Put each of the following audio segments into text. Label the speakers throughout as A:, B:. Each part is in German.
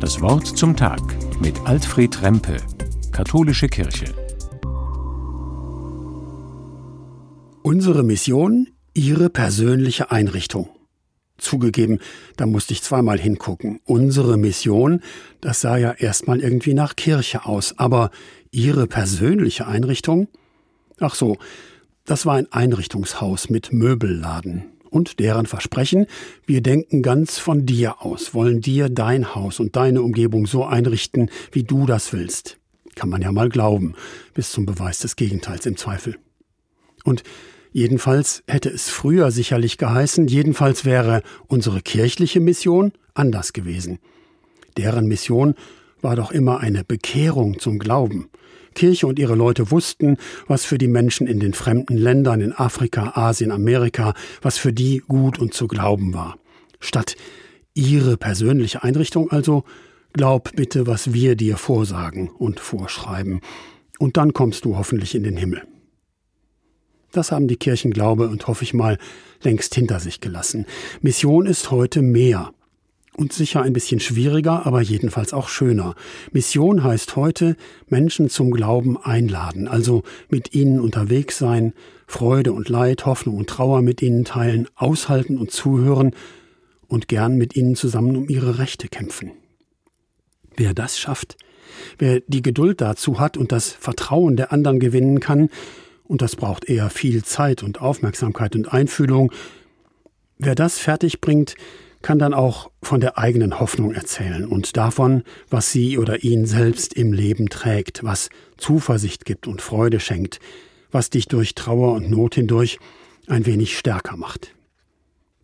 A: Das Wort zum Tag mit Alfred Rempe, Katholische Kirche.
B: Unsere Mission, Ihre persönliche Einrichtung. Zugegeben, da musste ich zweimal hingucken. Unsere Mission, das sah ja erstmal irgendwie nach Kirche aus, aber Ihre persönliche Einrichtung? Ach so, das war ein Einrichtungshaus mit Möbelladen und deren Versprechen, wir denken ganz von dir aus, wollen dir dein Haus und deine Umgebung so einrichten, wie du das willst. Kann man ja mal glauben, bis zum Beweis des Gegenteils im Zweifel. Und jedenfalls hätte es früher sicherlich geheißen, jedenfalls wäre unsere kirchliche Mission anders gewesen. Deren Mission war doch immer eine Bekehrung zum Glauben, Kirche und ihre Leute wussten, was für die Menschen in den fremden Ländern in Afrika, Asien, Amerika, was für die gut und zu glauben war. Statt ihre persönliche Einrichtung also, glaub bitte, was wir dir vorsagen und vorschreiben, und dann kommst du hoffentlich in den Himmel. Das haben die Kirchen, glaube und hoffe ich mal, längst hinter sich gelassen. Mission ist heute mehr. Und sicher ein bisschen schwieriger, aber jedenfalls auch schöner. Mission heißt heute Menschen zum Glauben einladen, also mit ihnen unterwegs sein, Freude und Leid, Hoffnung und Trauer mit ihnen teilen, aushalten und zuhören und gern mit ihnen zusammen um ihre Rechte kämpfen. Wer das schafft, wer die Geduld dazu hat und das Vertrauen der anderen gewinnen kann, und das braucht eher viel Zeit und Aufmerksamkeit und Einfühlung, wer das fertig bringt, kann dann auch von der eigenen Hoffnung erzählen und davon, was sie oder ihn selbst im Leben trägt, was Zuversicht gibt und Freude schenkt, was dich durch Trauer und Not hindurch ein wenig stärker macht.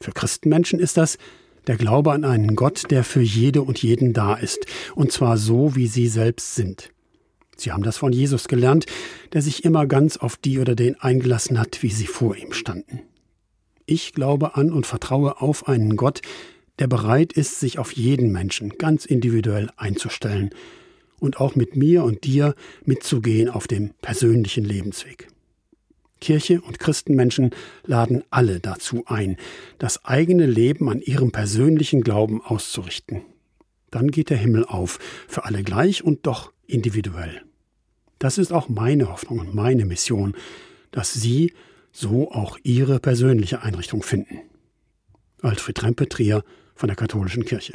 B: Für Christenmenschen ist das der Glaube an einen Gott, der für jede und jeden da ist, und zwar so, wie sie selbst sind. Sie haben das von Jesus gelernt, der sich immer ganz auf die oder den eingelassen hat, wie sie vor ihm standen. Ich glaube an und vertraue auf einen Gott, der bereit ist, sich auf jeden Menschen ganz individuell einzustellen und auch mit mir und dir mitzugehen auf dem persönlichen Lebensweg. Kirche und Christenmenschen laden alle dazu ein, das eigene Leben an ihrem persönlichen Glauben auszurichten. Dann geht der Himmel auf, für alle gleich und doch individuell. Das ist auch meine Hoffnung und meine Mission, dass Sie so auch ihre persönliche Einrichtung finden. Alfred Rempe Trier von der Katholischen Kirche.